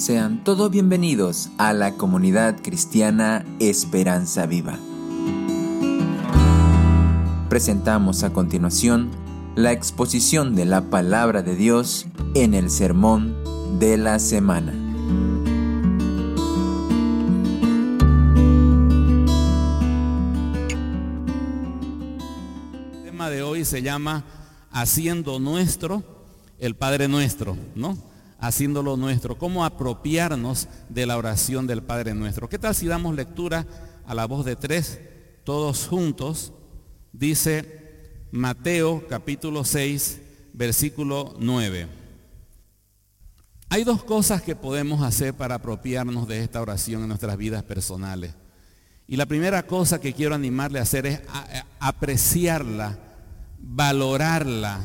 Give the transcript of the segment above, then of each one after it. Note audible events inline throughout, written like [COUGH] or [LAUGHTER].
Sean todos bienvenidos a la comunidad cristiana Esperanza Viva. Presentamos a continuación la exposición de la palabra de Dios en el sermón de la semana. El tema de hoy se llama Haciendo nuestro el Padre Nuestro, ¿no? Haciéndolo nuestro, cómo apropiarnos de la oración del Padre nuestro. ¿Qué tal si damos lectura a la voz de tres, todos juntos? Dice Mateo capítulo 6, versículo 9. Hay dos cosas que podemos hacer para apropiarnos de esta oración en nuestras vidas personales. Y la primera cosa que quiero animarle a hacer es apreciarla, valorarla,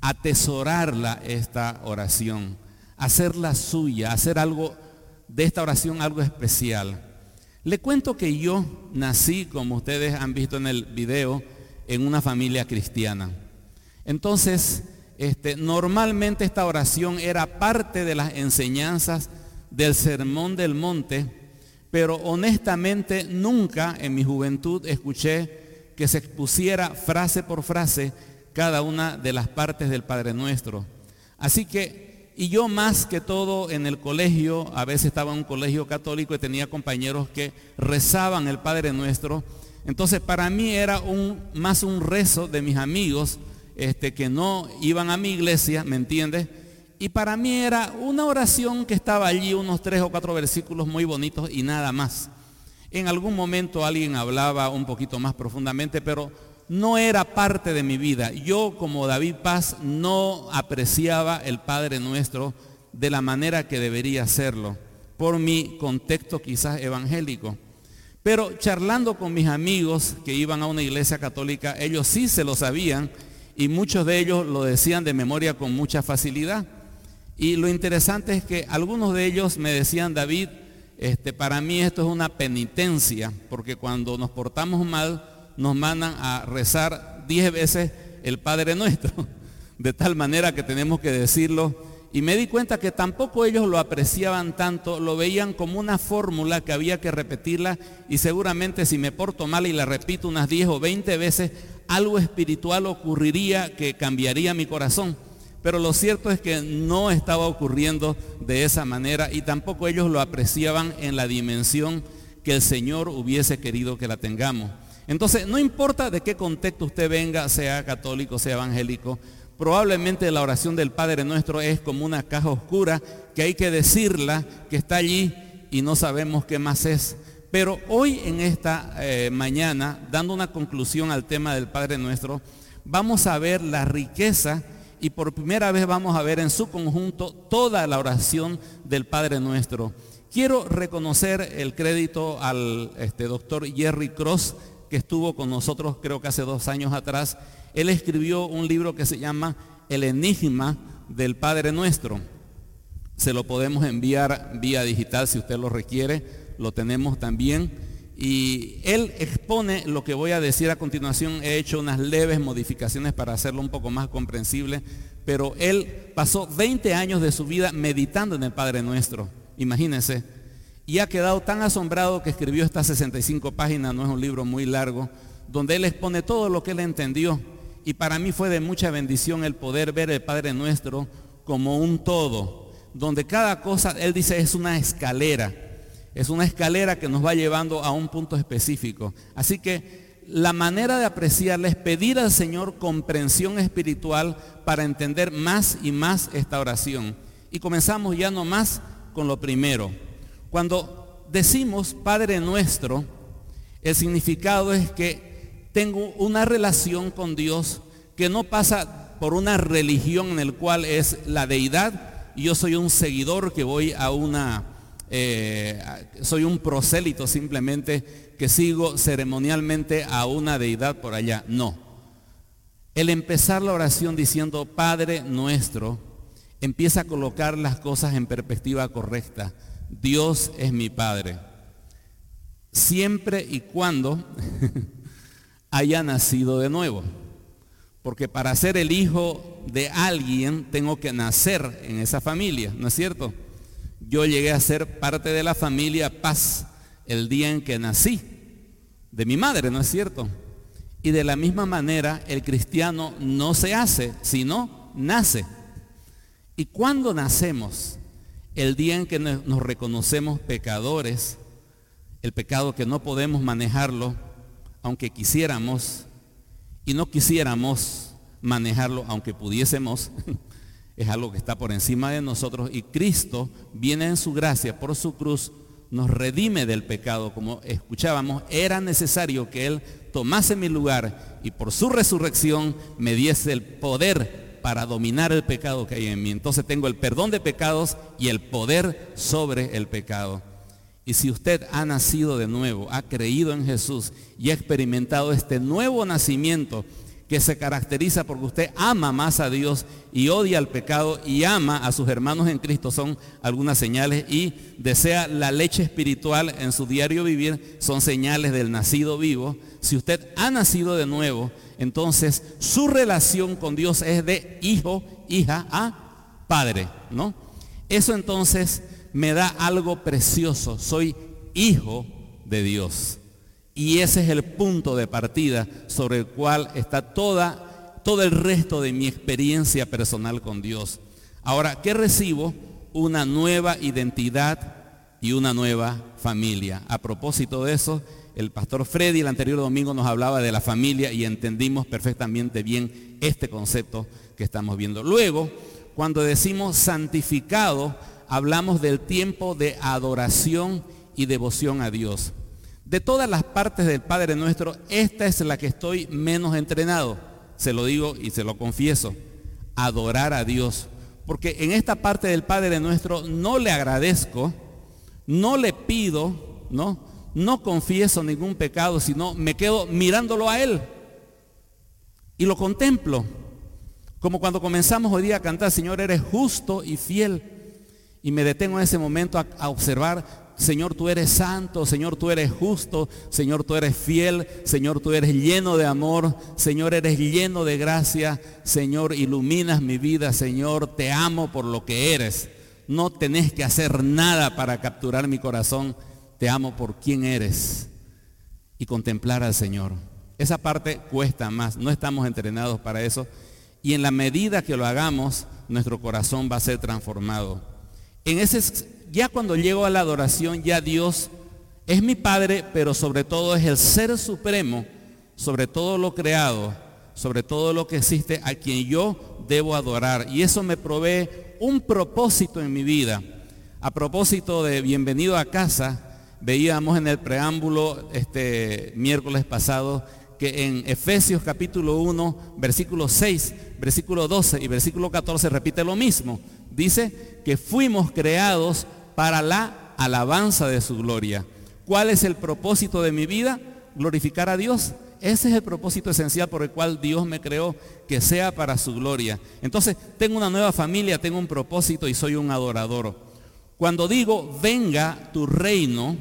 atesorarla esta oración hacerla suya, hacer algo de esta oración algo especial. Le cuento que yo nací, como ustedes han visto en el video, en una familia cristiana. Entonces, este, normalmente esta oración era parte de las enseñanzas del Sermón del Monte, pero honestamente nunca en mi juventud escuché que se expusiera frase por frase cada una de las partes del Padre Nuestro. Así que y yo más que todo en el colegio, a veces estaba en un colegio católico y tenía compañeros que rezaban el Padre Nuestro. Entonces para mí era más un rezo de mis amigos este, que no iban a mi iglesia, ¿me entiendes? Y para mí era una oración que estaba allí, unos tres o cuatro versículos muy bonitos y nada más. En algún momento alguien hablaba un poquito más profundamente, pero no era parte de mi vida. Yo como David Paz no apreciaba el Padre nuestro de la manera que debería hacerlo, por mi contexto quizás evangélico. Pero charlando con mis amigos que iban a una iglesia católica, ellos sí se lo sabían y muchos de ellos lo decían de memoria con mucha facilidad. Y lo interesante es que algunos de ellos me decían, David, este, para mí esto es una penitencia, porque cuando nos portamos mal, nos mandan a rezar diez veces el Padre Nuestro, de tal manera que tenemos que decirlo. Y me di cuenta que tampoco ellos lo apreciaban tanto, lo veían como una fórmula que había que repetirla y seguramente si me porto mal y la repito unas 10 o 20 veces, algo espiritual ocurriría que cambiaría mi corazón. Pero lo cierto es que no estaba ocurriendo de esa manera y tampoco ellos lo apreciaban en la dimensión que el Señor hubiese querido que la tengamos. Entonces, no importa de qué contexto usted venga, sea católico, sea evangélico, probablemente la oración del Padre Nuestro es como una caja oscura que hay que decirla, que está allí y no sabemos qué más es. Pero hoy en esta eh, mañana, dando una conclusión al tema del Padre Nuestro, vamos a ver la riqueza y por primera vez vamos a ver en su conjunto toda la oración del Padre Nuestro. Quiero reconocer el crédito al este, doctor Jerry Cross, que estuvo con nosotros creo que hace dos años atrás, él escribió un libro que se llama El Enigma del Padre Nuestro. Se lo podemos enviar vía digital si usted lo requiere, lo tenemos también. Y él expone lo que voy a decir a continuación. He hecho unas leves modificaciones para hacerlo un poco más comprensible, pero él pasó 20 años de su vida meditando en el Padre Nuestro. Imagínense, y ha quedado tan asombrado que escribió estas 65 páginas, no es un libro muy largo, donde él expone todo lo que él entendió. Y para mí fue de mucha bendición el poder ver el Padre Nuestro como un todo, donde cada cosa, él dice, es una escalera. Es una escalera que nos va llevando a un punto específico. Así que la manera de apreciarla es pedir al Señor comprensión espiritual para entender más y más esta oración. Y comenzamos ya nomás con lo primero. Cuando decimos Padre nuestro, el significado es que tengo una relación con Dios que no pasa por una religión en el cual es la deidad y yo soy un seguidor que voy a una, eh, soy un prosélito simplemente que sigo ceremonialmente a una deidad por allá. No. El empezar la oración diciendo Padre nuestro empieza a colocar las cosas en perspectiva correcta. Dios es mi Padre. Siempre y cuando [LAUGHS] haya nacido de nuevo. Porque para ser el hijo de alguien tengo que nacer en esa familia, ¿no es cierto? Yo llegué a ser parte de la familia Paz el día en que nací, de mi madre, ¿no es cierto? Y de la misma manera el cristiano no se hace, sino nace. ¿Y cuando nacemos? El día en que nos reconocemos pecadores, el pecado que no podemos manejarlo, aunque quisiéramos, y no quisiéramos manejarlo, aunque pudiésemos, [LAUGHS] es algo que está por encima de nosotros, y Cristo viene en su gracia, por su cruz, nos redime del pecado, como escuchábamos, era necesario que Él tomase mi lugar y por su resurrección me diese el poder para dominar el pecado que hay en mí. Entonces tengo el perdón de pecados y el poder sobre el pecado. Y si usted ha nacido de nuevo, ha creído en Jesús y ha experimentado este nuevo nacimiento que se caracteriza porque usted ama más a Dios y odia al pecado y ama a sus hermanos en Cristo, son algunas señales y desea la leche espiritual en su diario vivir, son señales del nacido vivo. Si usted ha nacido de nuevo, entonces su relación con Dios es de hijo, hija a padre, ¿no? Eso entonces me da algo precioso, soy hijo de Dios. Y ese es el punto de partida sobre el cual está toda, todo el resto de mi experiencia personal con Dios. Ahora, ¿qué recibo? Una nueva identidad y una nueva familia. A propósito de eso, el pastor Freddy el anterior domingo nos hablaba de la familia y entendimos perfectamente bien este concepto que estamos viendo. Luego, cuando decimos santificado, hablamos del tiempo de adoración y devoción a Dios. De todas las partes del Padre nuestro, esta es la que estoy menos entrenado. Se lo digo y se lo confieso. Adorar a Dios. Porque en esta parte del Padre nuestro no le agradezco, no le pido, ¿no? no confieso ningún pecado, sino me quedo mirándolo a Él. Y lo contemplo. Como cuando comenzamos hoy día a cantar, Señor, eres justo y fiel. Y me detengo en ese momento a, observar, Señor, tú eres santo, Señor, tú eres justo, Señor, tú eres fiel, Señor, tú eres lleno de amor, Señor, eres lleno de gracia, Señor, iluminas mi vida, Señor, te amo por lo que eres. No tenés que hacer nada para capturar mi corazón te amo por quien eres y contemplar al Señor. Esa parte cuesta más, no estamos entrenados para eso. Y en la medida que lo hagamos, nuestro corazón va a ser transformado. En ese, ya cuando llego a la adoración, ya Dios es mi Padre, pero sobre todo es el Ser Supremo, sobre todo lo creado, sobre todo lo que existe, a quien yo debo adorar. Y eso me provee un propósito en mi vida. A propósito de bienvenido a casa, veíamos en el preámbulo este miércoles pasado que en Efesios capítulo 1, versículo 6, versículo 12 y versículo 14 repite lo mismo. Dice que fuimos creados para la alabanza de su gloria. ¿Cuál es el propósito de mi vida? Glorificar a Dios. Ese es el propósito esencial por el cual Dios me creó, que sea para su gloria. Entonces, tengo una nueva familia, tengo un propósito y soy un adorador. Cuando digo, venga tu reino,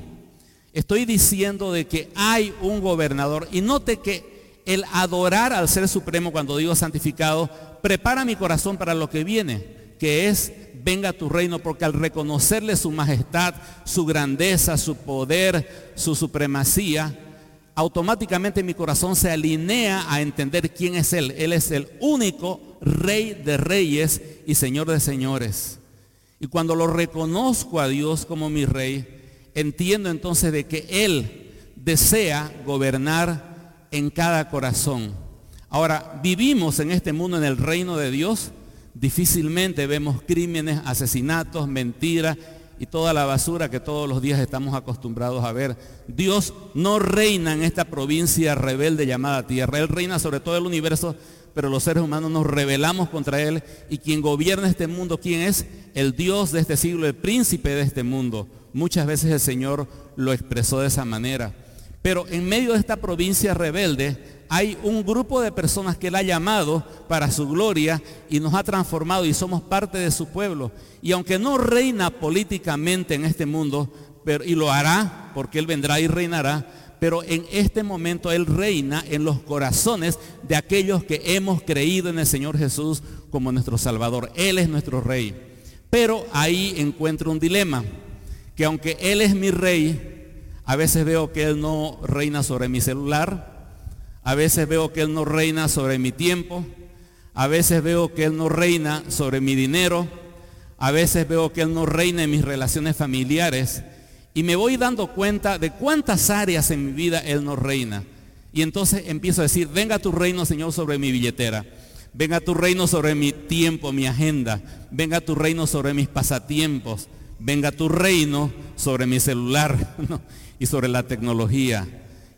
Estoy diciendo de que hay un gobernador y note que el adorar al Ser Supremo cuando digo santificado prepara mi corazón para lo que viene, que es venga tu reino, porque al reconocerle su majestad, su grandeza, su poder, su supremacía, automáticamente mi corazón se alinea a entender quién es Él. Él es el único rey de reyes y señor de señores. Y cuando lo reconozco a Dios como mi rey, entiendo entonces de que Él desea gobernar en cada corazón. Ahora, vivimos en este mundo, en el reino de Dios, difícilmente vemos crímenes, asesinatos, mentiras y toda la basura que todos los días estamos acostumbrados a ver. Dios no reina en esta provincia rebelde llamada tierra. Él reina sobre todo el universo, pero los seres humanos nos rebelamos contra Él. Y quien gobierna este mundo, ¿quién es? El Dios de este siglo, el príncipe de este mundo. Muchas veces el Señor lo expresó de esa manera. Pero en medio de esta provincia rebelde hay un grupo de personas que Él ha llamado para su gloria y nos ha transformado y somos parte de su pueblo. Y aunque no reina políticamente en este mundo, y lo hará porque Él vendrá y reinará, pero en este momento Él reina en los corazones de aquellos que hemos creído en el Señor Jesús como nuestro Salvador. Él es nuestro Rey. Pero ahí encuentro un dilema, que aunque Él es mi rey, a veces veo que Él no reina sobre mi celular, a veces veo que Él no reina sobre mi tiempo, a veces veo que Él no reina sobre mi dinero, a veces veo que Él no reina en mis relaciones familiares y me voy dando cuenta de cuántas áreas en mi vida Él no reina. Y entonces empiezo a decir, venga tu reino, Señor, sobre mi billetera. Venga tu reino sobre mi tiempo, mi agenda. Venga tu reino sobre mis pasatiempos. Venga tu reino sobre mi celular [LAUGHS] y sobre la tecnología.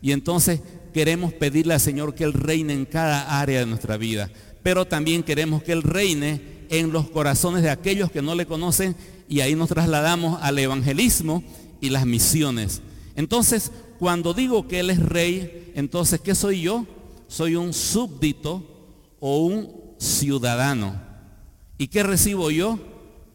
Y entonces queremos pedirle al Señor que Él reine en cada área de nuestra vida. Pero también queremos que Él reine en los corazones de aquellos que no le conocen. Y ahí nos trasladamos al evangelismo y las misiones. Entonces, cuando digo que Él es rey, entonces, ¿qué soy yo? Soy un súbdito o un ciudadano. ¿Y qué recibo yo?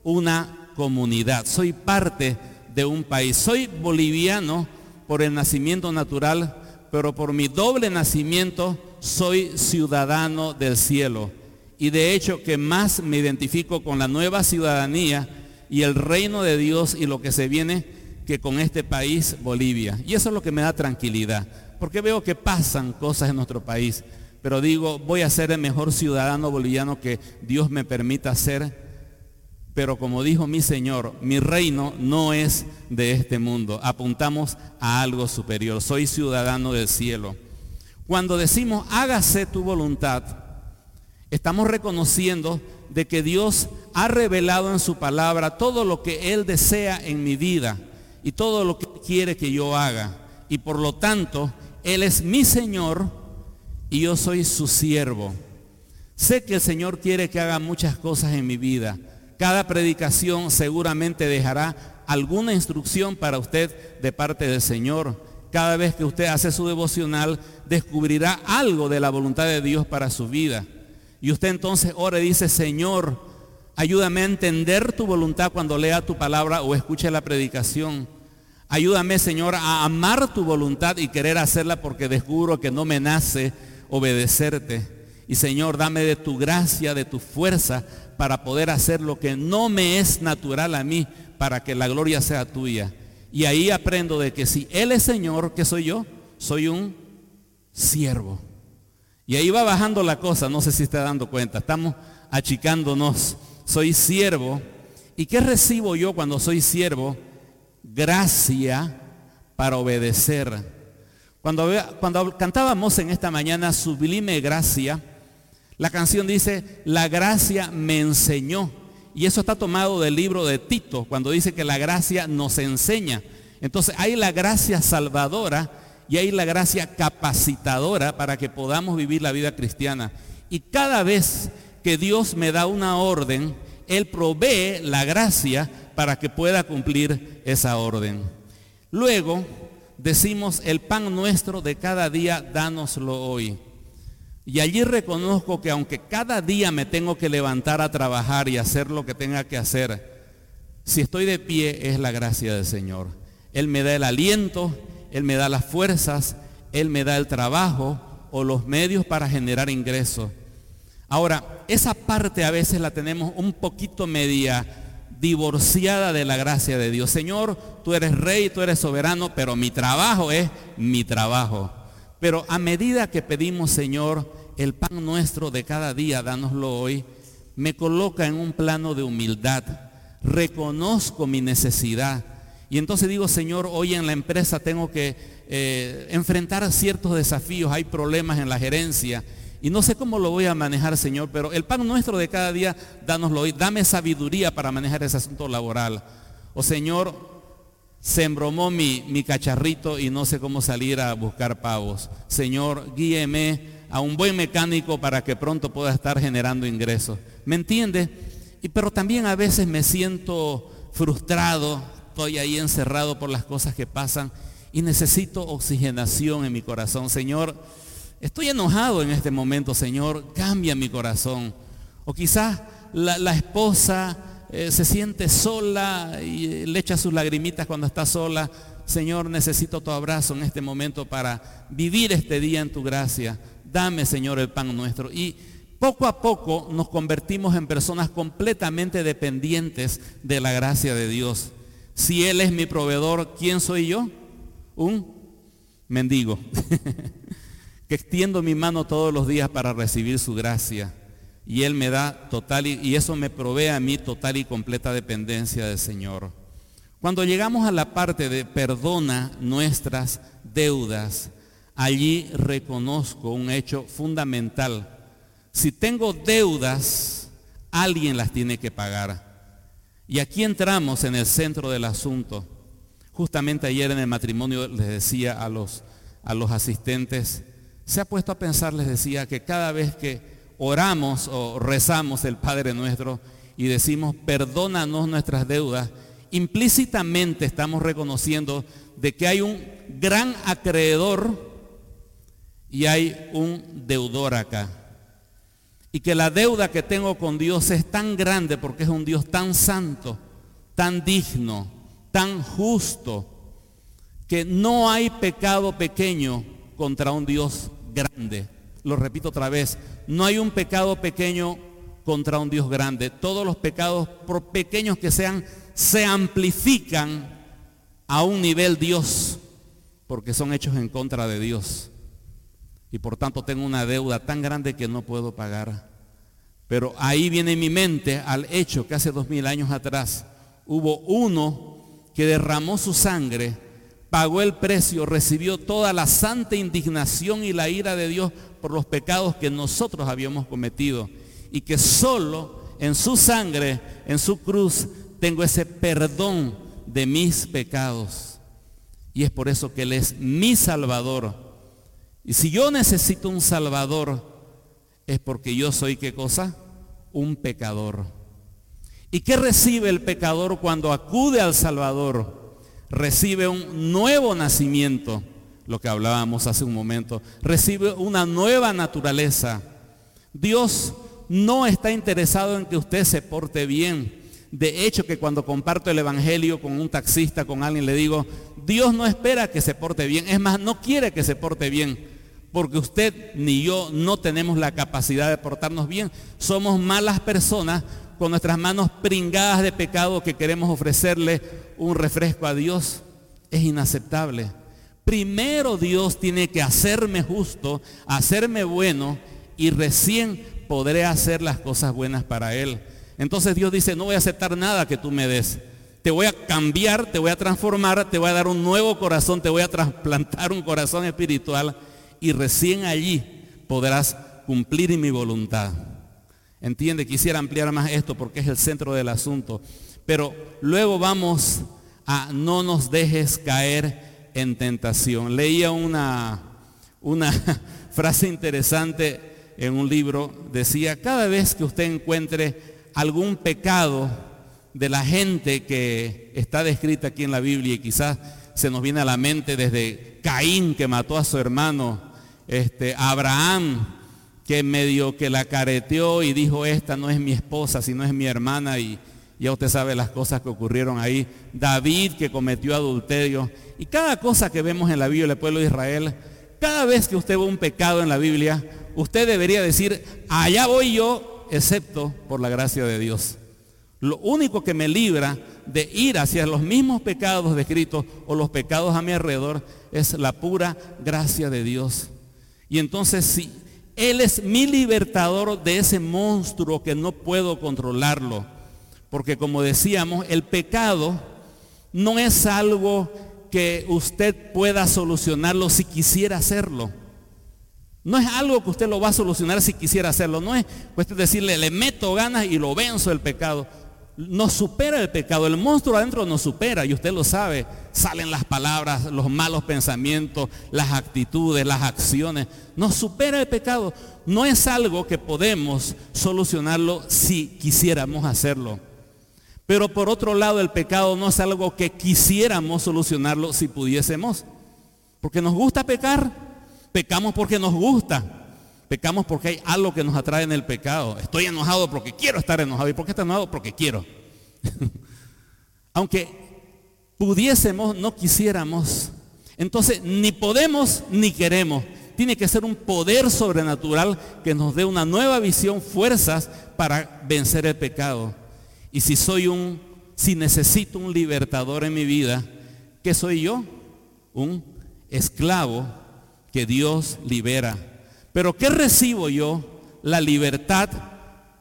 Una comunidad. Soy parte de un país. Soy boliviano por el nacimiento natural, pero por mi doble nacimiento soy ciudadano del cielo. Y de hecho que más me identifico con la nueva ciudadanía y el reino de Dios y lo que se viene que con este país, Bolivia. Y eso es lo que me da tranquilidad, porque veo que pasan cosas en nuestro país pero digo, voy a ser el mejor ciudadano boliviano que Dios me permita ser. Pero como dijo mi Señor, mi reino no es de este mundo. Apuntamos a algo superior. Soy ciudadano del cielo. Cuando decimos, hágase tu voluntad, estamos reconociendo de que Dios ha revelado en su palabra todo lo que Él desea en mi vida y todo lo que quiere que yo haga. Y por lo tanto, Él es mi Señor y yo soy su siervo. Sé que el Señor quiere que haga muchas cosas en mi vida. Cada predicación seguramente dejará alguna instrucción para usted de parte del Señor. Cada vez que usted hace su devocional, descubrirá algo de la voluntad de Dios para su vida. Y usted entonces ora y dice, Señor, ayúdame a entender tu voluntad cuando lea tu palabra o escuche la predicación. Ayúdame, Señor, a amar tu voluntad y querer hacerla porque descubro que no me nace obedecerte. Y Señor, dame de tu gracia, de tu fuerza para poder hacer lo que no me es natural a mí, para que la gloria sea tuya. Y ahí aprendo de que si Él es Señor, ¿qué soy yo? Soy un siervo. Y ahí va bajando la cosa, no sé si está dando cuenta, estamos achicándonos. Soy siervo. ¿Y qué recibo yo cuando soy siervo? Gracia para obedecer cuando, cuando cantábamos en esta mañana Sublime Gracia, la canción dice, la gracia me enseñó. Y eso está tomado del libro de Tito, cuando dice que la gracia nos enseña. Entonces hay la gracia salvadora y hay la gracia capacitadora para que podamos vivir la vida cristiana. Y cada vez que Dios me da una orden, Él provee la gracia para que pueda cumplir esa orden. Luego, decimos, el pan nuestro de cada día, dánoslo hoy. Y allí reconozco que aunque cada día me tengo que levantar a trabajar y hacer lo que tenga que hacer, si estoy de pie es la gracia del Señor. Él me da el aliento, Él me da las fuerzas, Él me da el trabajo o los medios para generar ingresos. Ahora, esa parte a veces la tenemos un poquito media divorciada de la gracia de Dios. Señor, tú eres rey, tú eres soberano, pero mi trabajo es mi trabajo. Pero a medida que pedimos, Señor, el pan nuestro de cada día, dánoslo hoy, me coloca en un plano de humildad. Reconozco mi necesidad. Y entonces digo, Señor, hoy en la empresa tengo que eh, enfrentar ciertos desafíos, hay problemas en la gerencia y no sé cómo lo voy a manejar, Señor, pero el pan nuestro de cada día, dánoslo hoy. Dame sabiduría para manejar ese asunto laboral. O Señor, se embromó mi, mi cacharrito y no sé cómo salir a buscar pavos. Señor, guíeme a un buen mecánico para que pronto pueda estar generando ingresos. ¿Me entiende? Y, pero también a veces me siento frustrado, estoy ahí encerrado por las cosas que pasan y necesito oxigenación en mi corazón. Señor, Estoy enojado en este momento, Señor, cambia mi corazón. O quizás la, esposa eh, se siente sola y le echa sus lagrimitas cuando está sola. Señor, necesito tu abrazo en este momento para vivir este día en tu gracia. Dame, Señor, el pan nuestro. Y poco a poco nos convertimos en personas completamente dependientes de la gracia de Dios. Si Él es mi proveedor, ¿quién soy yo? Un mendigo, [LAUGHS] que extiendo mi mano todos los días para recibir su gracia. Y Él me da total y, eso me provee a mí total y completa dependencia del Señor. Cuando llegamos a la parte de perdona nuestras deudas, allí reconozco un hecho fundamental si tengo deudas, alguien las tiene que pagar. Y aquí entramos en el centro del asunto. Justamente ayer en el matrimonio les decía a los, a los asistentes, se ha puesto a pensar, les decía, que cada vez que oramos o rezamos el Padre nuestro y decimos, perdónanos nuestras deudas, implícitamente estamos reconociendo de que hay un gran acreedor y hay un deudor acá. Y que la deuda que tengo con Dios es tan grande porque es un Dios tan santo, tan digno, tan justo, que no hay pecado pequeño contra un Dios grande. Lo repito otra vez, no hay un pecado pequeño contra un Dios grande. Todos los pecados, por pequeños que sean, se amplifican a un nivel Dios, porque son hechos en contra de Dios y por tanto tengo una deuda tan grande que no puedo pagar. Pero ahí viene mi mente al hecho que hace dos mil años atrás hubo uno que derramó su sangre, pagó el precio, recibió toda la santa indignación y la ira de Dios por los pecados que nosotros habíamos cometido y que solo en su sangre, en su cruz, tengo ese perdón de mis pecados. Y es por eso que Él es mi Salvador y si yo necesito un Salvador, es porque yo soy qué cosa? Un pecador. ¿Y qué recibe el pecador cuando acude al Salvador? Recibe un nuevo nacimiento, lo que hablábamos hace un momento. Recibe una nueva naturaleza. Dios no está interesado en que usted se porte bien. De hecho, que cuando comparto el Evangelio con un taxista, con alguien, le digo, Dios no espera que se porte bien. Es más, no quiere que se porte bien porque usted ni yo no tenemos la capacidad de portarnos bien. Somos malas personas con nuestras manos pringadas de pecado que queremos ofrecerle un refresco a Dios. Es inaceptable. Primero Dios tiene que hacerme justo, hacerme bueno y recién podré hacer las cosas buenas para Él. Entonces Dios dice, no voy a aceptar nada que tú me des. Te voy a cambiar, te voy a transformar, te voy a dar un nuevo corazón, te voy a trasplantar un corazón espiritual y recién allí podrás cumplir mi voluntad. Entiende, quisiera ampliar más esto porque es el centro del asunto. Pero luego vamos a no nos dejes caer en tentación. Leía una, una [LAUGHS] frase interesante en un libro. Decía, cada vez que usted encuentre algún pecado de la gente que está descrita aquí en la Biblia y quizás se nos viene a la mente desde Caín que mató a su hermano este, Abraham, que medio que la careteó y dijo, esta no es mi esposa, sino es mi hermana, y ya usted sabe las cosas que ocurrieron ahí. David, que cometió adulterio. Y cada cosa que vemos en la Biblia del pueblo de Israel, cada vez que usted ve un pecado en la Biblia, usted debería decir, allá voy yo, excepto por la gracia de Dios. Lo único que me libra de ir hacia los mismos pecados descritos o los pecados a mi alrededor es la pura gracia de Dios. Y entonces si Él es mi libertador de ese monstruo que no puedo controlarlo. Porque como decíamos, el pecado no es algo que usted pueda solucionarlo si quisiera hacerlo. No es algo que usted lo va a solucionar si quisiera hacerlo. No es cuestión de decirle, le meto ganas y lo venzo el pecado nos supera el pecado, el monstruo adentro nos supera y usted lo sabe, salen las palabras, los malos pensamientos, las actitudes, las acciones, nos supera el pecado. No es algo que podemos solucionarlo si quisiéramos hacerlo. Pero por otro lado, el pecado no es algo que quisiéramos solucionarlo si pudiésemos. Porque nos gusta pecar, pecamos porque nos gusta. Pecamos porque hay algo que nos atrae en el pecado. Estoy enojado porque quiero estar enojado. ¿Y por qué estoy enojado? Porque quiero. [LAUGHS] Aunque pudiésemos, no quisiéramos. Entonces, ni podemos ni queremos. Tiene que ser un poder sobrenatural que nos dé una nueva visión, fuerzas para vencer el pecado. Y si soy un, si necesito un libertador en mi vida, ¿qué soy yo? Un esclavo que Dios libera. Pero ¿qué recibo yo? La libertad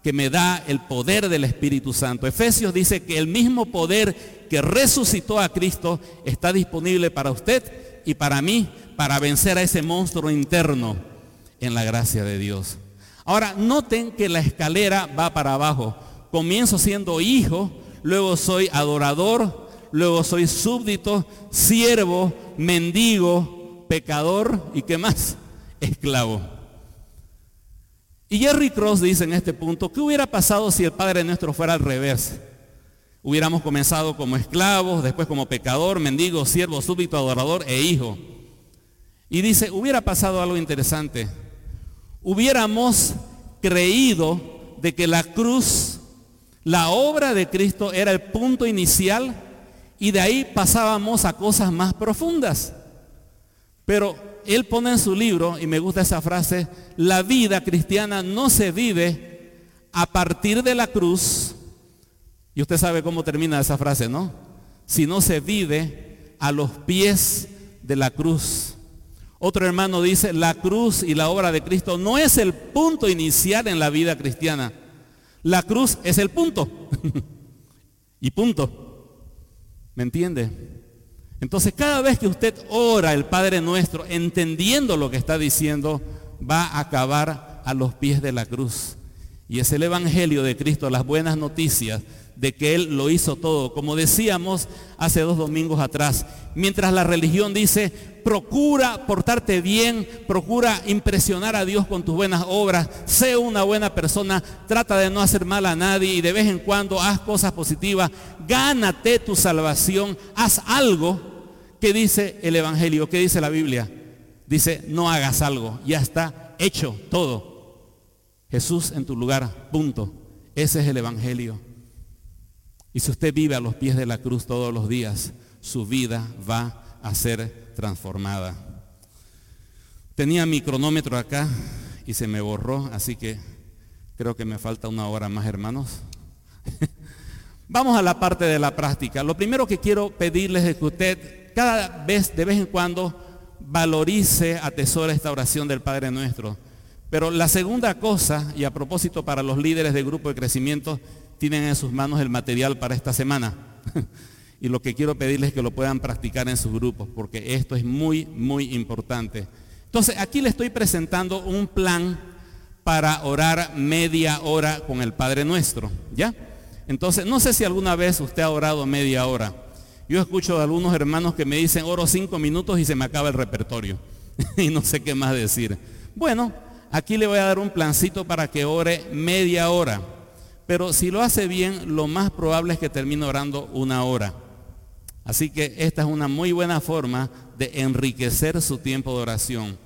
que me da el poder del Espíritu Santo. Efesios dice que el mismo poder que resucitó a Cristo está disponible para usted y para mí para vencer a ese monstruo interno en la gracia de Dios. Ahora, noten que la escalera va para abajo. Comienzo siendo hijo, luego soy adorador, luego soy súbdito, siervo, mendigo, pecador y qué más, esclavo. Y Jerry Cross dice en este punto, ¿qué hubiera pasado si el Padre nuestro fuera al revés? Hubiéramos comenzado como esclavos, después como pecador, mendigo, siervo, súbdito, adorador e hijo. Y dice, hubiera pasado algo interesante. Hubiéramos creído de que la cruz, la obra de Cristo era el punto inicial y de ahí pasábamos a cosas más profundas. Pero él pone en su libro, y me gusta esa frase, la vida cristiana no se vive a partir de la cruz. Y usted sabe cómo termina esa frase, ¿no? Sino se vive a los pies de la cruz. Otro hermano dice, la cruz y la obra de Cristo no es el punto inicial en la vida cristiana. La cruz es el punto. [LAUGHS] y punto. ¿Me entiende? Entonces cada vez que usted ora el Padre Nuestro, entendiendo lo que está diciendo, va a acabar a los pies de la cruz. Y es el Evangelio de Cristo, las buenas noticias de que Él lo hizo todo. Como decíamos hace dos domingos atrás, mientras la religión dice, procura portarte bien, procura impresionar a Dios con tus buenas obras, sé una buena persona, trata de no hacer mal a nadie y de vez en cuando haz cosas positivas, gánate tu salvación, haz algo que dice el Evangelio, que dice la Biblia. Dice, no hagas algo, ya está hecho todo. Jesús en tu lugar, punto. Ese es el Evangelio. Y si usted vive a los pies de la cruz todos los días, su vida va a ser transformada. Tenía mi cronómetro acá y se me borró, así que creo que me falta una hora más, hermanos. [LAUGHS] Vamos a la parte de la práctica. Lo primero que quiero pedirles es que usted cada vez, de vez en cuando, valorice, atesore esta oración del Padre Nuestro. Pero la segunda cosa, y a propósito para los líderes del grupo de crecimiento, tienen en sus manos el material para esta semana. [LAUGHS] y lo que quiero pedirles es que lo puedan practicar en sus grupos, porque esto es muy, muy importante. Entonces, aquí le estoy presentando un plan para orar media hora con el Padre Nuestro, ¿ya? Entonces, no sé si alguna vez usted ha orado media hora. Yo escucho de algunos hermanos que me dicen, oro cinco minutos y se me acaba el repertorio. [LAUGHS] y no sé qué más decir. Bueno, aquí le voy a dar un plancito para que ore media hora. Pero si lo hace bien, lo más probable es que termine orando una hora. Así que esta es una muy buena forma de enriquecer su tiempo de oración.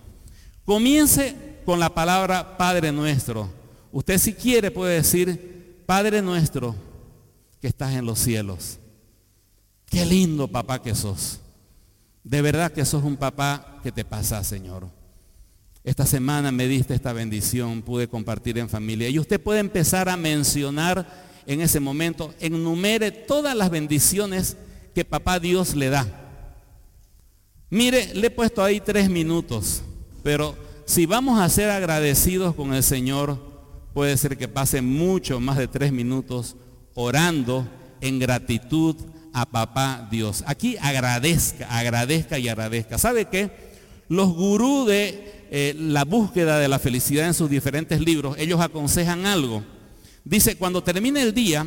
Comience con la palabra Padre nuestro. Usted si quiere puede decir, Padre nuestro que estás en los cielos. Qué lindo papá que sos. De verdad que sos un papá que te pasa, Señor. Esta semana me diste esta bendición, pude compartir en familia. Y usted puede empezar a mencionar en ese momento, enumere todas las bendiciones que papá Dios le da. Mire, le he puesto ahí tres minutos, pero si vamos a ser agradecidos con el Señor, puede ser que pase mucho más de tres minutos orando en gratitud a papá Dios. Aquí agradezca, agradezca y agradezca. ¿Sabe qué? Los gurús de eh, la búsqueda de la felicidad en sus diferentes libros, ellos aconsejan algo. Dice, cuando termine el día,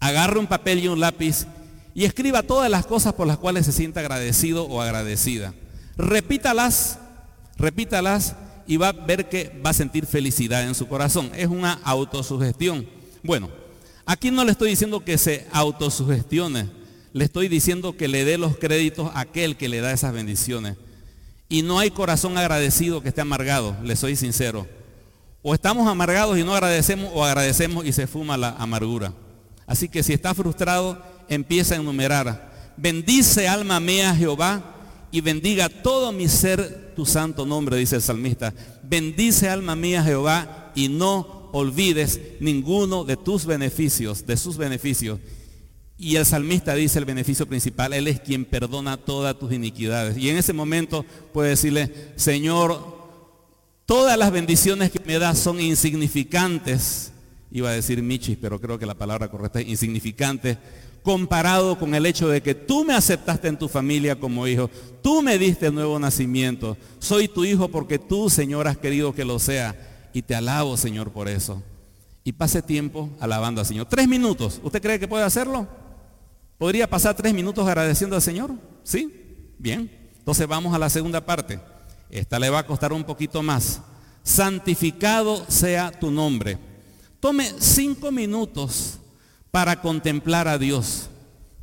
agarre un papel y un lápiz y escriba todas las cosas por las cuales se sienta agradecido o agradecida. Repítalas, repítalas y va a ver que va a sentir felicidad en su corazón. Es una autosugestión. Bueno, aquí no le estoy diciendo que se autosugestione, le estoy diciendo que le dé los créditos a aquel que le da esas bendiciones. Y no hay corazón agradecido que esté amargado, le soy sincero. O estamos amargados y no agradecemos o agradecemos y se fuma la amargura. Así que si está frustrado, empieza a enumerar. Bendice alma mía Jehová y bendiga todo mi ser tu santo nombre, dice el salmista. Bendice alma mía Jehová y no olvides ninguno de tus beneficios, de sus beneficios. Y el salmista dice el beneficio principal, Él es quien perdona todas tus iniquidades. Y en ese momento puede decirle, Señor, todas las bendiciones que me das son insignificantes. Iba a decir Michis, pero creo que la palabra correcta es insignificante comparado con el hecho de que tú me aceptaste en tu familia como hijo, tú me diste nuevo nacimiento, soy tu hijo porque tú, Señor, has querido que lo sea y te alabo, Señor, por eso. Y pase tiempo alabando al Señor. Tres minutos, ¿usted cree que puede hacerlo? ¿Podría pasar tres minutos agradeciendo al Señor? ¿Sí? Bien. Entonces vamos a la segunda parte. Esta le va a costar un poquito más. Santificado sea tu nombre. Tome cinco minutos para contemplar a Dios.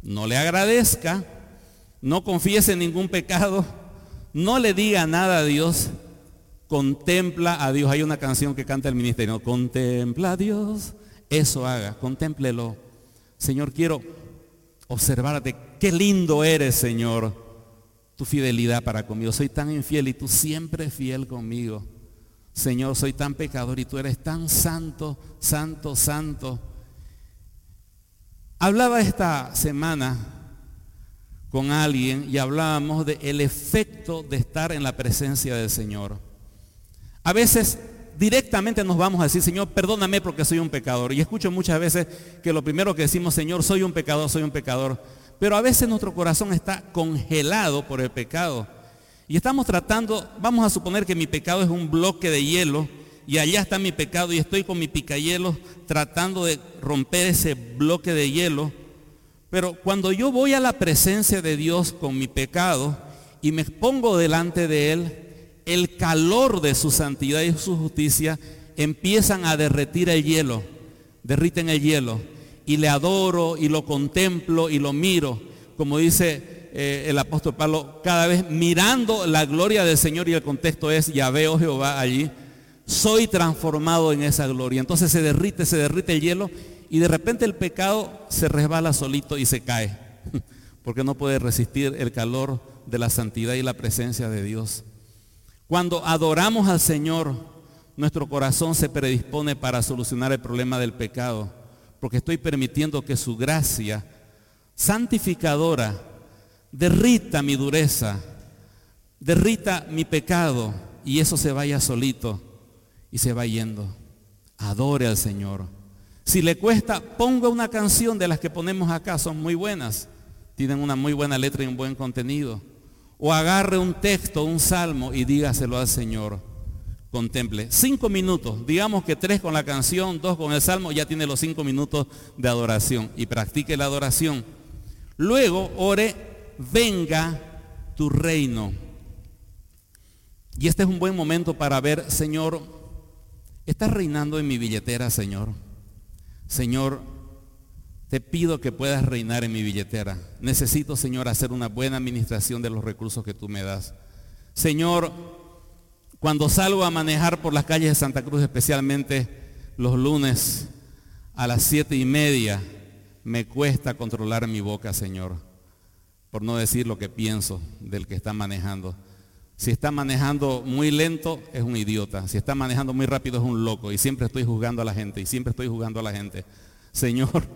No le agradezca, no confiese ningún pecado, no le diga nada a Dios, contempla a Dios. Hay una canción que canta el ministerio, contempla a Dios, eso haga, contémplelo. Señor, quiero observarte, qué lindo eres, Señor, tu fidelidad para conmigo. Soy tan infiel y tú siempre fiel conmigo. Señor, soy tan pecador y tú eres tan santo, santo, santo. Hablaba esta semana con alguien y hablábamos del el efecto de estar en la presencia del Señor. A veces directamente nos vamos a decir, Señor, perdóname porque soy un pecador. Y escucho muchas veces que lo primero que decimos, Señor, soy un pecador, soy un pecador. Pero a veces nuestro corazón está congelado por el pecado. Y estamos tratando, vamos a suponer que mi pecado es un bloque de hielo y allá está mi pecado y estoy con mi picayelo tratando de romper ese bloque de hielo. Pero cuando yo voy a la presencia de Dios con mi pecado y me pongo delante de Él, el calor de su santidad y su justicia empiezan a derretir el hielo, derriten el hielo. Y le adoro y lo contemplo y lo miro. Como dice eh, el apóstol Pablo, cada vez mirando la gloria del Señor y el contexto es, ya veo Jehová allí soy transformado en esa gloria. Entonces se derrite, se derrite el hielo y de repente el pecado se resbala solito y se cae, [LAUGHS] porque no puede resistir el calor de la santidad y la presencia de Dios. Cuando adoramos al Señor, nuestro corazón se predispone para solucionar el problema del pecado, porque estoy permitiendo que su gracia santificadora derrita mi dureza, derrita mi pecado y eso se vaya solito y se va yendo. Adore al Señor. Si le cuesta, ponga una canción de las que ponemos acá, son muy buenas. Tienen una muy buena letra y un buen contenido. O agarre un texto, un salmo y dígaselo al Señor. Contemple. Cinco minutos. Digamos que tres con la canción, dos con el salmo, ya tiene los cinco minutos de adoración. Y practique la adoración. Luego ore, venga tu reino. Y este es un buen momento para ver, Señor, Estás reinando en mi billetera, Señor. Señor, te pido que puedas reinar en mi billetera. Necesito, Señor, hacer una buena administración de los recursos que tú me das. Señor, cuando salgo a manejar por las calles de Santa Cruz, especialmente los lunes a las siete y media, me cuesta controlar mi boca, Señor, por no decir lo que pienso del que está manejando. Si está manejando muy lento, es un idiota. Si está manejando muy rápido, es un loco. Y siempre estoy juzgando a la gente. Y siempre estoy juzgando a la gente. Señor,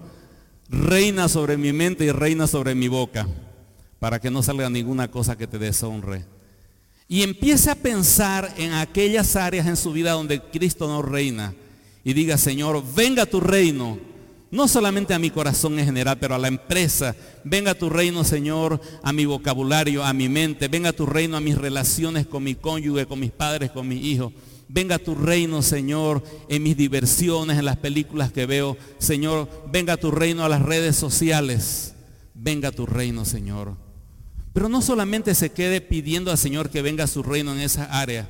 reina sobre mi mente y reina sobre mi boca. Para que no salga ninguna cosa que te deshonre. Y empiece a pensar en aquellas áreas en su vida donde Cristo no reina. Y diga, Señor, venga tu reino no solamente a mi corazón en general, pero a la empresa. Venga tu reino, Señor, a mi vocabulario, a mi mente. Venga tu reino a mis relaciones con mi cónyuge, con mis padres, con mis hijos. Venga tu reino, Señor, en mis diversiones, en las películas que veo. Señor, venga tu reino a las redes sociales. Venga tu reino, Señor. Pero no solamente se quede pidiendo al Señor que venga su reino en esa área,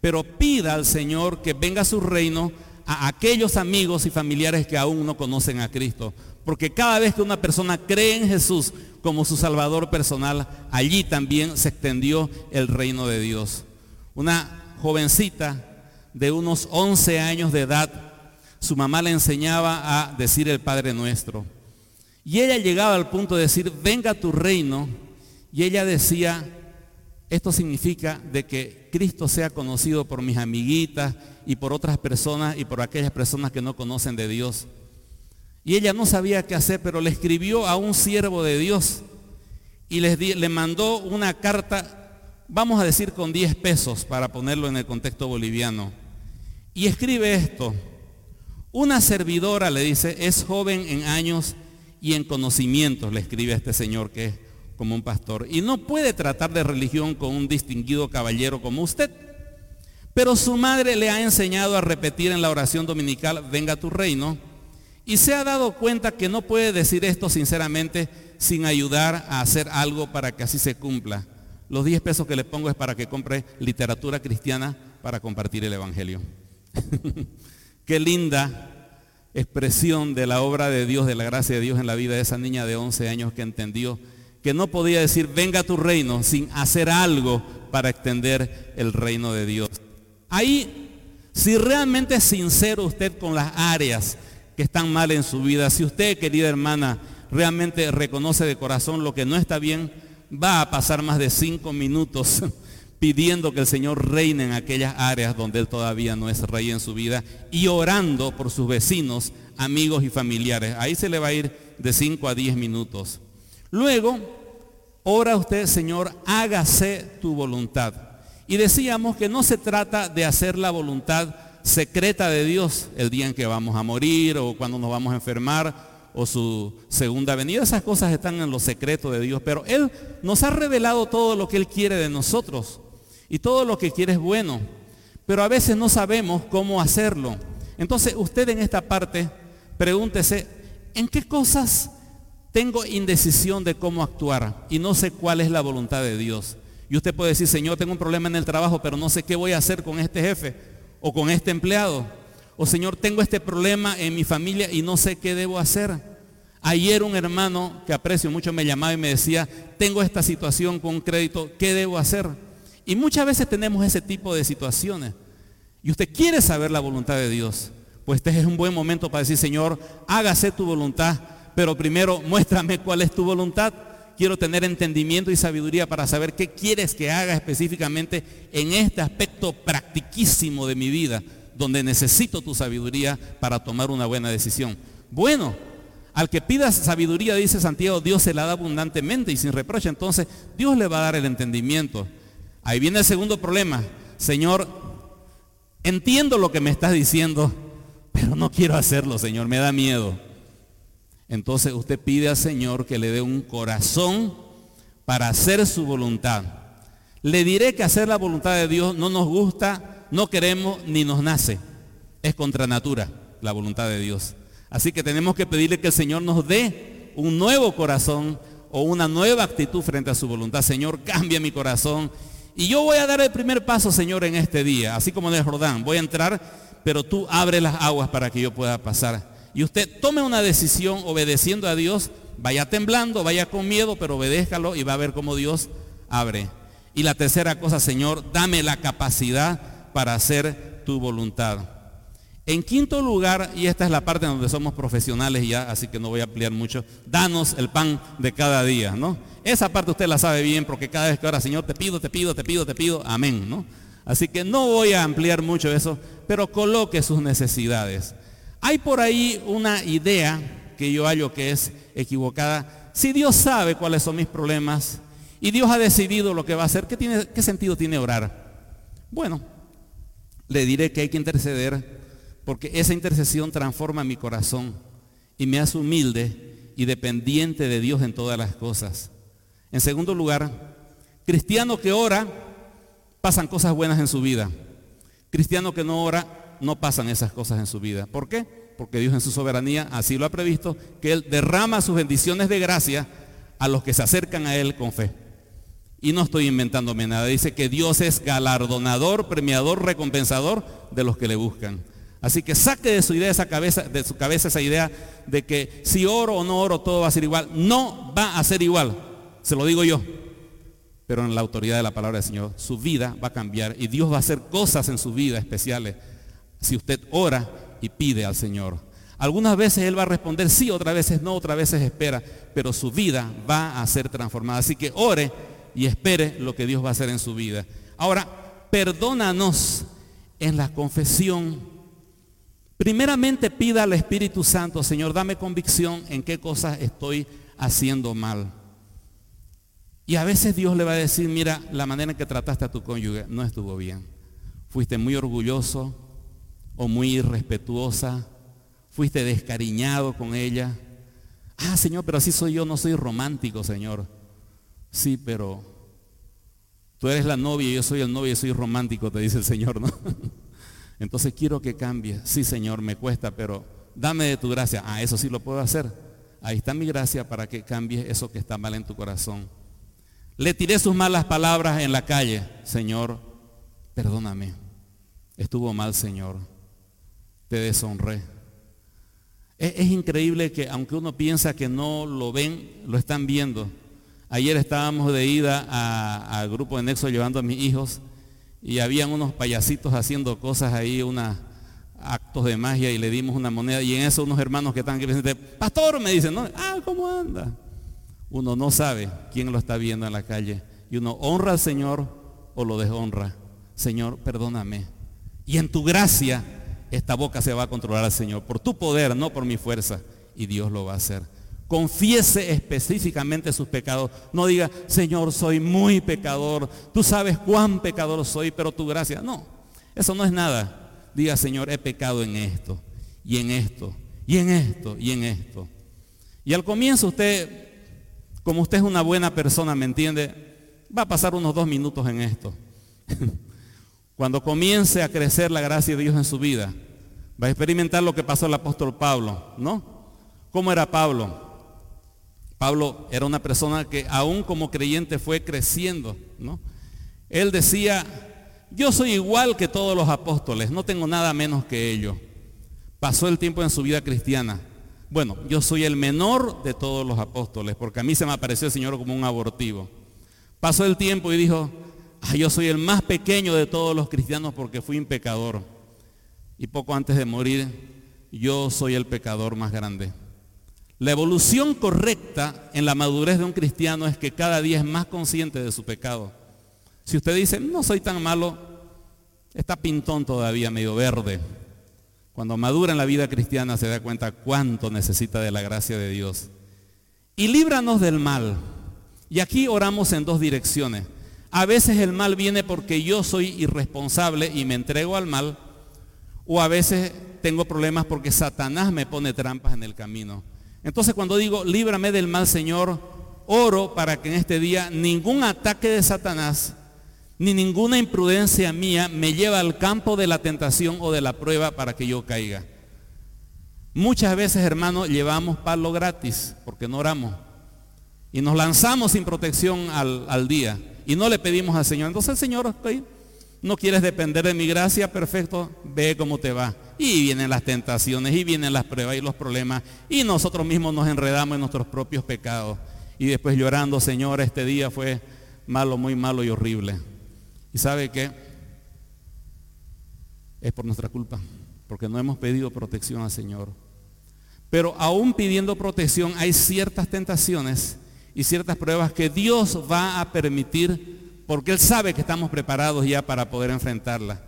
pero pida al Señor que venga su reino a aquellos amigos y familiares que aún no conocen a Cristo. Porque cada vez que una persona cree en Jesús como su Salvador personal, allí también se extendió el reino de Dios. Una jovencita de unos 11 años de edad, su mamá le enseñaba a decir el Padre Nuestro. Y ella llegaba al punto de decir, venga tu reino. Y ella decía, Esto significa de que Cristo sea conocido por mis amiguitas y por otras personas y por aquellas personas que no conocen de Dios. Y ella no sabía qué hacer, pero le escribió a un siervo de Dios y le mandó una carta, vamos a decir con 10 pesos para ponerlo en el contexto boliviano. Y escribe esto, una servidora, le dice, es joven en años y en conocimientos, le escribe a este señor que es como un pastor. Y no puede tratar de religión con un distinguido caballero como usted. Pero su madre le ha enseñado a repetir en la oración dominical, venga tu reino. Y se ha dado cuenta que no puede decir esto sinceramente sin ayudar a hacer algo para que así se cumpla. Los 10 pesos que le pongo es para que compre literatura cristiana para compartir el Evangelio. [LAUGHS] Qué linda expresión de la obra de Dios, de la gracia de Dios en la vida de esa niña de 11 años que entendió que no podía decir, venga tu reino, sin hacer algo para extender el reino de Dios. Ahí, si realmente es sincero usted con las áreas que están mal en su vida, si usted, querida hermana, realmente reconoce de corazón lo que no está bien, va a pasar más de cinco minutos pidiendo que el Señor reine en aquellas áreas donde Él todavía no es rey en su vida y orando por sus vecinos, amigos y familiares. Ahí se le va a ir de 5 a 10 minutos. Luego, ora usted, Señor, hágase tu voluntad. Y decíamos que no se trata de hacer la voluntad secreta de Dios el día en que vamos a morir o cuando nos vamos a enfermar o su segunda venida. Esas cosas están en lo secreto de Dios, pero Él nos ha revelado todo lo que Él quiere de nosotros. Y todo lo que quiere es bueno, pero a veces no sabemos cómo hacerlo. Entonces usted en esta parte pregúntese, ¿en qué cosas tengo indecisión de cómo actuar y no sé cuál es la voluntad de Dios? Y usted puede decir, Señor, tengo un problema en el trabajo, pero no sé qué voy a hacer con este jefe o con este empleado. O Señor, tengo este problema en mi familia y no sé qué debo hacer. Ayer un hermano que aprecio mucho me llamaba y me decía, tengo esta situación con crédito, ¿qué debo hacer? Y muchas veces tenemos ese tipo de situaciones. Y usted quiere saber la voluntad de Dios. Pues este es un buen momento para decir, Señor, hágase tu voluntad. Pero primero muéstrame cuál es tu voluntad. Quiero tener entendimiento y sabiduría para saber qué quieres que haga específicamente en este aspecto practiquísimo de mi vida, donde necesito tu sabiduría para tomar una buena decisión. Bueno, al que pida sabiduría, dice Santiago, Dios se la da abundantemente y sin reproche. Entonces, Dios le va a dar el entendimiento. Ahí viene el segundo problema. Señor, entiendo lo que me estás diciendo, pero no quiero hacerlo, Señor, me da miedo. Entonces usted pide al Señor que le dé un corazón para hacer su voluntad. Le diré que hacer la voluntad de Dios no nos gusta, no queremos ni nos nace. Es contra natura la voluntad de Dios. Así que tenemos que pedirle que el Señor nos dé un nuevo corazón o una nueva actitud frente a su voluntad. Señor, cambia mi corazón y yo voy a dar el primer paso, Señor, en este día, así como en el Jordán. Voy a entrar, pero tú abre las aguas para que yo pueda pasar. Y usted tome una decisión obedeciendo a Dios, vaya temblando, vaya con miedo, pero obedézcalo y va a ver cómo Dios abre. Y la tercera cosa, Señor, dame la capacidad para hacer tu voluntad. En quinto lugar, y esta es la parte donde somos profesionales ya, así que no voy a ampliar mucho, danos el pan de cada día, ¿no? Esa parte usted la sabe bien porque cada vez que ahora, Señor, te pido, te pido, te pido, te pido, amén, ¿no? Así que no voy a ampliar mucho eso, pero coloque sus necesidades. Hay por ahí una idea que yo hallo que es equivocada. Si Dios sabe cuáles son mis problemas y Dios ha decidido lo que va a hacer, ¿qué, sentido tiene orar? Bueno, le diré que hay que interceder porque esa intercesión transforma mi corazón y me hace humilde y dependiente de Dios en todas las cosas. En segundo lugar, cristiano que ora, pasan cosas buenas en su vida. Cristiano que no ora, no pasan esas cosas en su vida. ¿Por qué? Porque Dios en su soberanía así lo ha previsto, que Él derrama sus bendiciones de gracia a los que se acercan a Él con fe. Y no estoy inventándome nada. Dice que Dios es galardonador, premiador, recompensador de los que le buscan. Así que saque de su idea esa cabeza, de su cabeza esa idea de que si oro o no oro todo va a ser igual. No va a ser igual. Se lo digo yo. Pero en la autoridad de la palabra del Señor, su vida va a cambiar y Dios va a hacer cosas en su vida especiales si usted ora y pide al Señor. Algunas veces Él va a responder sí, otras veces no, otras veces espera, pero su vida va a ser transformada. Así que ore y espere lo que Dios va a hacer en su vida. Ahora, perdónanos en la confesión. Primeramente pida al Espíritu Santo, Señor, dame convicción en qué cosas estoy haciendo mal. Y a veces Dios le va a decir, mira, la manera en que trataste a tu cónyuge no estuvo bien. Fuiste muy orgulloso o muy irrespetuosa. Fuiste descariñado con ella. Ah, Señor, pero así soy yo, no soy romántico, Señor. Sí, pero tú eres la novia yo soy el novio y soy romántico, te dice el Señor, ¿no? [LAUGHS] Entonces quiero que cambie. Sí, Señor, me cuesta, pero dame de tu gracia. Ah, eso sí lo puedo hacer. Ahí está mi gracia para que cambies eso que está mal en tu corazón. Le tiré sus malas palabras en la calle. Señor, perdóname. Estuvo mal, Señor. Te deshonré. Es, increíble que aunque uno piensa que no lo ven, lo están viendo. Ayer estábamos de ida al grupo de Nexo llevando a mis hijos y habían unos payasitos haciendo cosas ahí, unos actos de magia y le dimos una moneda y en eso unos hermanos que están aquí presentes, pastor, me dicen, no, ah, ¿cómo anda? Uno no sabe quién lo está viendo en la calle y uno honra al Señor o lo deshonra. Señor, perdóname. Y en tu gracia esta boca se va a controlar al Señor, por tu poder, no por mi fuerza. Y Dios lo va a hacer. Confiese específicamente sus pecados. No diga, Señor, soy muy pecador. Tú sabes cuán pecador soy, pero tu gracia. No, eso no es nada. Diga, Señor, he pecado en esto, y en esto, y en esto, y en esto. Y al comienzo usted, como usted es una buena persona, ¿me entiende? Va a pasar unos dos minutos en esto. [LAUGHS] Cuando comience a crecer la gracia de Dios en su vida, va a experimentar lo que pasó el apóstol Pablo, ¿no? ¿Cómo era Pablo? Pablo era una persona que aún como creyente fue creciendo, ¿no? Él decía, yo soy igual que todos los apóstoles, no tengo nada menos que ellos. Pasó el tiempo en su vida cristiana. Bueno, yo soy el menor de todos los apóstoles, porque a mí se me apareció el Señor como un abortivo. Pasó el tiempo y dijo, Ah, yo soy el más pequeño de todos los cristianos porque fui un pecador. Y poco antes de morir, yo soy el pecador más grande. La evolución correcta en la madurez de un cristiano es que cada día es más consciente de su pecado. Si usted dice, no soy tan malo, está pintón todavía, medio verde. Cuando madura en la vida cristiana se da cuenta cuánto necesita de la gracia de Dios. Y líbranos del mal. Y aquí oramos en dos direcciones. A veces el mal viene porque yo soy irresponsable y me entrego al mal. O a veces tengo problemas porque Satanás me pone trampas en el camino. Entonces cuando digo, líbrame del mal, Señor, oro para que en este día ningún ataque de Satanás, ni ninguna imprudencia mía me lleve al campo de la tentación o de la prueba para que yo caiga. Muchas veces, hermanos, llevamos palo gratis porque no oramos. Y nos lanzamos sin protección al, día y no le pedimos al Señor. Entonces el Señor, no quieres depender de mi gracia, perfecto, ve cómo te va. Y vienen las tentaciones, y vienen las pruebas y los problemas, y nosotros mismos nos enredamos en nuestros propios pecados. Y después llorando, Señor, este día fue malo, muy malo y horrible. ¿Y sabe qué? Es por nuestra culpa, porque no hemos pedido protección al Señor. Pero aún pidiendo protección hay ciertas tentaciones y ciertas pruebas que Dios va a permitir porque Él sabe que estamos preparados ya para poder enfrentarlas.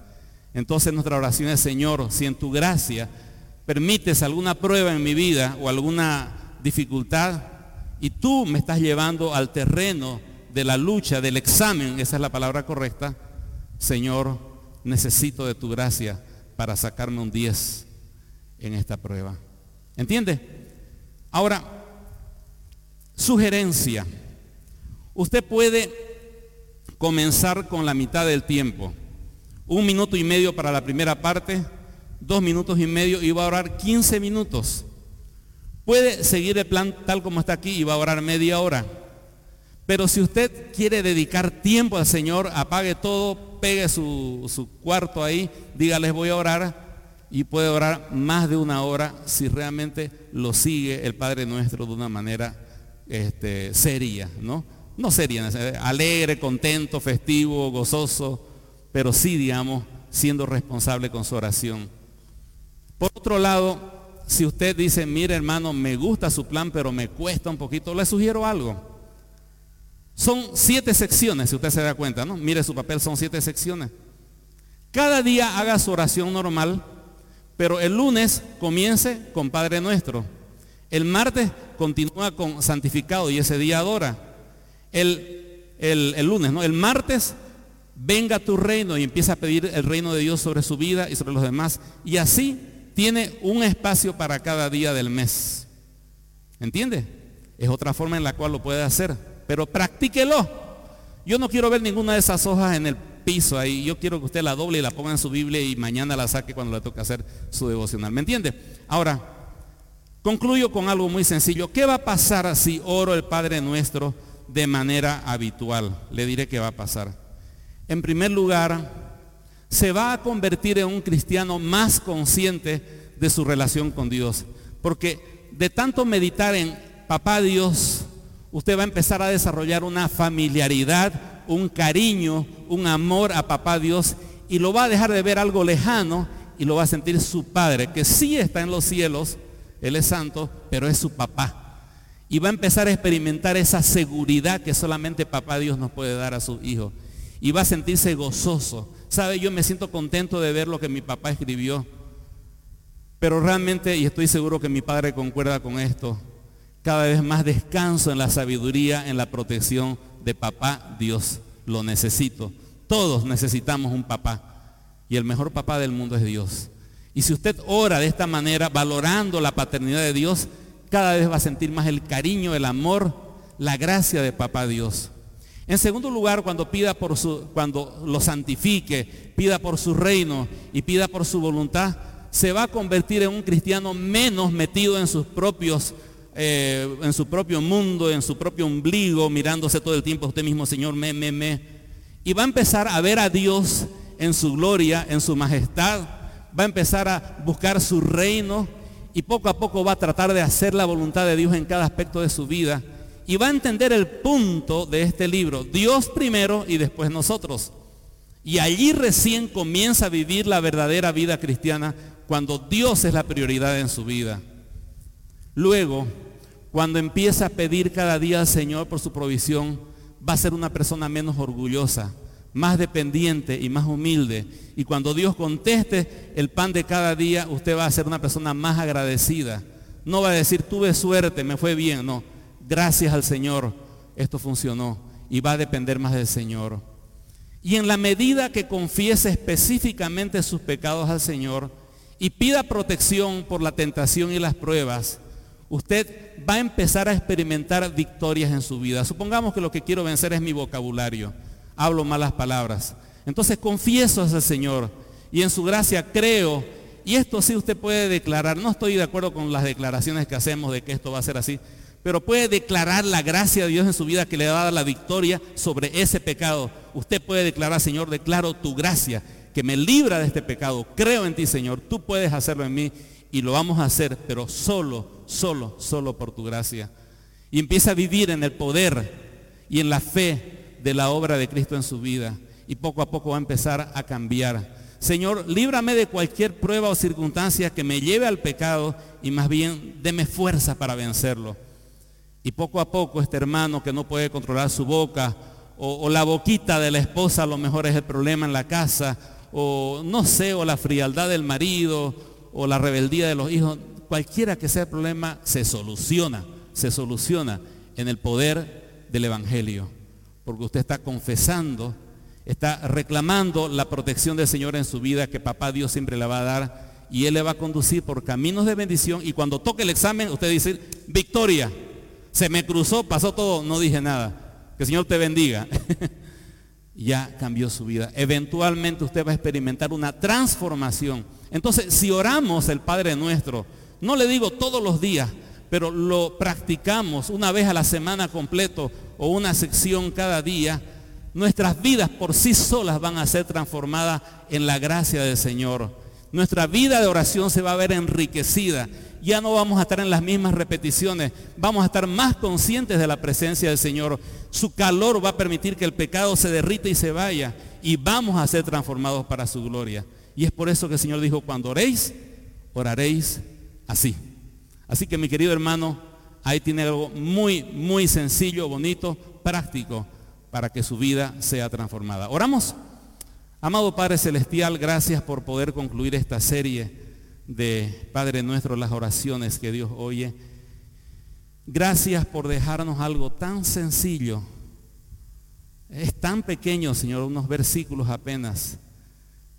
Entonces nuestra oración es, Señor, si en tu gracia permites alguna prueba en mi vida o alguna dificultad y tú me estás llevando al terreno de la lucha, del examen, esa es la palabra correcta, Señor, necesito de tu gracia para sacarme un 10 en esta prueba. ¿Entiende? Ahora, Sugerencia. Usted puede comenzar con la mitad del tiempo. Un minuto y medio para la primera parte, dos minutos y medio y va a orar 15 minutos. Puede seguir el plan tal como está aquí y va a orar media hora. Pero si usted quiere dedicar tiempo al Señor, apague todo, pegue su, su cuarto ahí, dígales voy a orar y puede orar más de una hora si realmente lo sigue el Padre nuestro de una manera este, seria, ¿no? No seria, alegre, contento, festivo, gozoso, pero sí, digamos, siendo responsable con su oración. Por otro lado, si usted dice, mire hermano, me gusta su plan, pero me cuesta un poquito, le sugiero algo. Son siete secciones, si usted se da cuenta, ¿no? Mire su papel, son siete secciones. Cada día haga su oración normal, pero el lunes comience con Padre Nuestro. El martes continúa con santificado y ese día adora. El, el, lunes, ¿no? El martes venga tu reino y empieza a pedir el reino de Dios sobre su vida y sobre los demás. Y así tiene un espacio para cada día del mes. ¿Entiende? Es otra forma en la cual lo puede hacer. Pero practíquelo. Yo no quiero ver ninguna de esas hojas en el piso ahí. Yo quiero que usted la doble y la ponga en su Biblia y mañana la saque cuando le toque hacer su devocional. ¿Me entiende? Ahora, concluyo con algo muy sencillo. ¿Qué va a pasar si oro el Padre Nuestro de manera habitual? Le diré qué va a pasar. En primer lugar, se va a convertir en un cristiano más consciente de su relación con Dios. Porque de tanto meditar en Papá Dios, usted va a empezar a desarrollar una familiaridad un cariño, un amor a papá Dios y lo va a dejar de ver algo lejano y lo va a sentir su padre, que sí está en los cielos, Él es santo, pero es su papá. Y va a empezar a experimentar esa seguridad que solamente papá Dios nos puede dar a su hijo. Y va a sentirse gozoso. ¿Sabe? Yo me siento contento de ver lo que mi papá escribió. Pero realmente, y estoy seguro que mi padre concuerda con esto, cada vez más descanso en la sabiduría, en la protección de papá Dios. Lo necesito. Todos necesitamos un papá. Y el mejor papá del mundo es Dios. Y si usted ora de esta manera, valorando la paternidad de Dios, cada vez va a sentir más el cariño, el amor, la gracia de papá Dios. En segundo lugar, cuando pida por su, cuando lo santifique, pida por su reino y pida por su voluntad, se va a convertir en un cristiano menos metido en sus propios eh, en su propio mundo, en su propio ombligo, mirándose todo el tiempo a usted mismo, Señor, me, me, me. Y va a empezar a ver a Dios en su gloria, en su majestad. Va a empezar a buscar su reino y poco a poco va a tratar de hacer la voluntad de Dios en cada aspecto de su vida. Y va a entender el punto de este libro, Dios primero y después nosotros. Y allí recién comienza a vivir la verdadera vida cristiana cuando Dios es la prioridad en su vida. Luego, cuando empieza a pedir cada día al Señor por su provisión, va a ser una persona menos orgullosa, más dependiente y más humilde. Y cuando Dios conteste el pan de cada día, usted va a ser una persona más agradecida. No va a decir, tuve suerte, me fue bien. No, gracias al Señor, esto funcionó. Y va a depender más del Señor. Y en la medida que confiese específicamente sus pecados al Señor y pida protección por la tentación y las pruebas, usted va a empezar a experimentar victorias en su vida. Supongamos que lo que quiero vencer es mi vocabulario. Hablo malas palabras. Entonces confieso a ese Señor y en su gracia creo. Y esto sí usted puede declarar. No estoy de acuerdo con las declaraciones que hacemos de que esto va a ser así. Pero puede declarar la gracia de Dios en su vida que le va a dar la victoria sobre ese pecado. Usted puede declarar, Señor, declaro tu gracia que me libra de este pecado. Creo en ti, Señor. Tú puedes hacerlo en mí y lo vamos a hacer, pero solo solo, solo por tu gracia. Y empieza a vivir en el poder y en la fe de la obra de Cristo en su vida. Y poco a poco va a empezar a cambiar. Señor, líbrame de cualquier prueba o circunstancia que me lleve al pecado y más bien deme fuerza para vencerlo. Y poco a poco este hermano que no puede controlar su boca o, la boquita de la esposa a lo mejor es el problema en la casa o no sé, o la frialdad del marido o la rebeldía de los hijos, cualquiera que sea el problema, se soluciona, se soluciona en el poder del Evangelio. Porque usted está confesando, está reclamando la protección del Señor en su vida que papá Dios siempre le va a dar y Él le va a conducir por caminos de bendición y cuando toque el examen usted dice, victoria, se me cruzó, pasó todo, no dije nada. Que el Señor te bendiga. [LAUGHS] ya cambió su vida. Eventualmente usted va a experimentar una transformación. Entonces, si oramos el Padre nuestro, no le digo todos los días, pero lo practicamos una vez a la semana completo o una sección cada día, nuestras vidas por sí solas van a ser transformadas en la gracia del Señor. Nuestra vida de oración se va a ver enriquecida. Ya no vamos a estar en las mismas repeticiones, vamos a estar más conscientes de la presencia del Señor. Su calor va a permitir que el pecado se derrita y se vaya y vamos a ser transformados para su gloria. Y es por eso que el Señor dijo, cuando oréis, oraréis así. Así que mi querido hermano, ahí tiene algo muy, muy sencillo, bonito, práctico para que su vida sea transformada. Oramos. Amado Padre Celestial, gracias por poder concluir esta serie de Padre Nuestro, las oraciones que Dios oye. Gracias por dejarnos algo tan sencillo. Es tan pequeño, Señor, unos versículos apenas,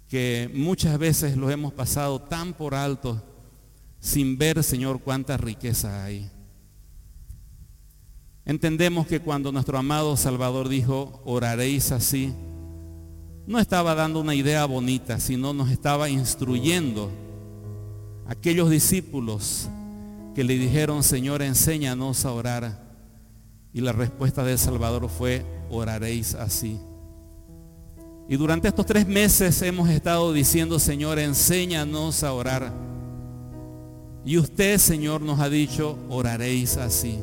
que muchas veces los hemos pasado tan por alto sin ver, Señor, cuánta riqueza hay. Entendemos que cuando nuestro amado Salvador dijo, oraréis así, no estaba dando una idea bonita, sino nos estaba instruyendo aquellos discípulos que le dijeron, Señor, enséñanos a orar. Y la respuesta del Salvador fue, oraréis así. Y durante estos tres meses hemos estado diciendo, Señor, enséñanos a orar. Y usted, Señor, nos ha dicho, oraréis así.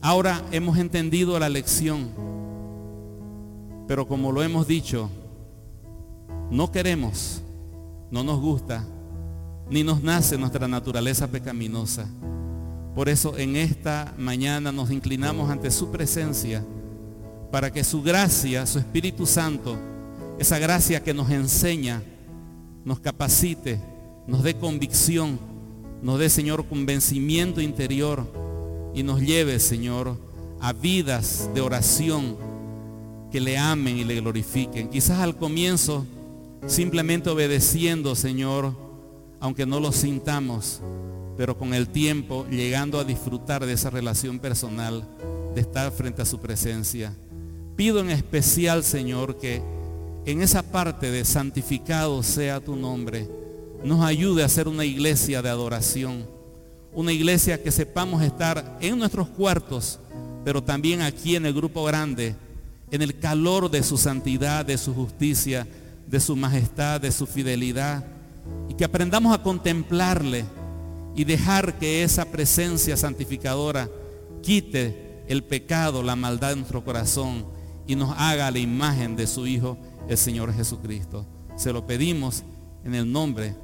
Ahora hemos entendido la lección, pero como lo hemos dicho, no queremos, no nos gusta, ni nos nace nuestra naturaleza pecaminosa. Por eso en esta mañana nos inclinamos ante su presencia para que su gracia, su Espíritu Santo, esa gracia que nos enseña, nos capacite, nos dé convicción, nos dé, Señor, convencimiento interior y nos lleve, Señor, a vidas de oración que le amen y le glorifiquen. Quizás al comienzo simplemente obedeciendo, Señor, aunque no lo sintamos, pero con el tiempo llegando a disfrutar de esa relación personal, de estar frente a su presencia. Pido en especial, Señor, que en esa parte de santificado sea tu nombre, nos ayude a ser una iglesia de adoración, una iglesia que sepamos estar en nuestros cuartos, pero también aquí en el grupo grande, en el calor de su santidad, de su justicia, de su majestad, de su fidelidad y que aprendamos a contemplarle y dejar que esa presencia santificadora quite el pecado, la maldad de nuestro corazón y nos haga la imagen de su Hijo, el Señor Jesucristo. Se lo pedimos en el nombre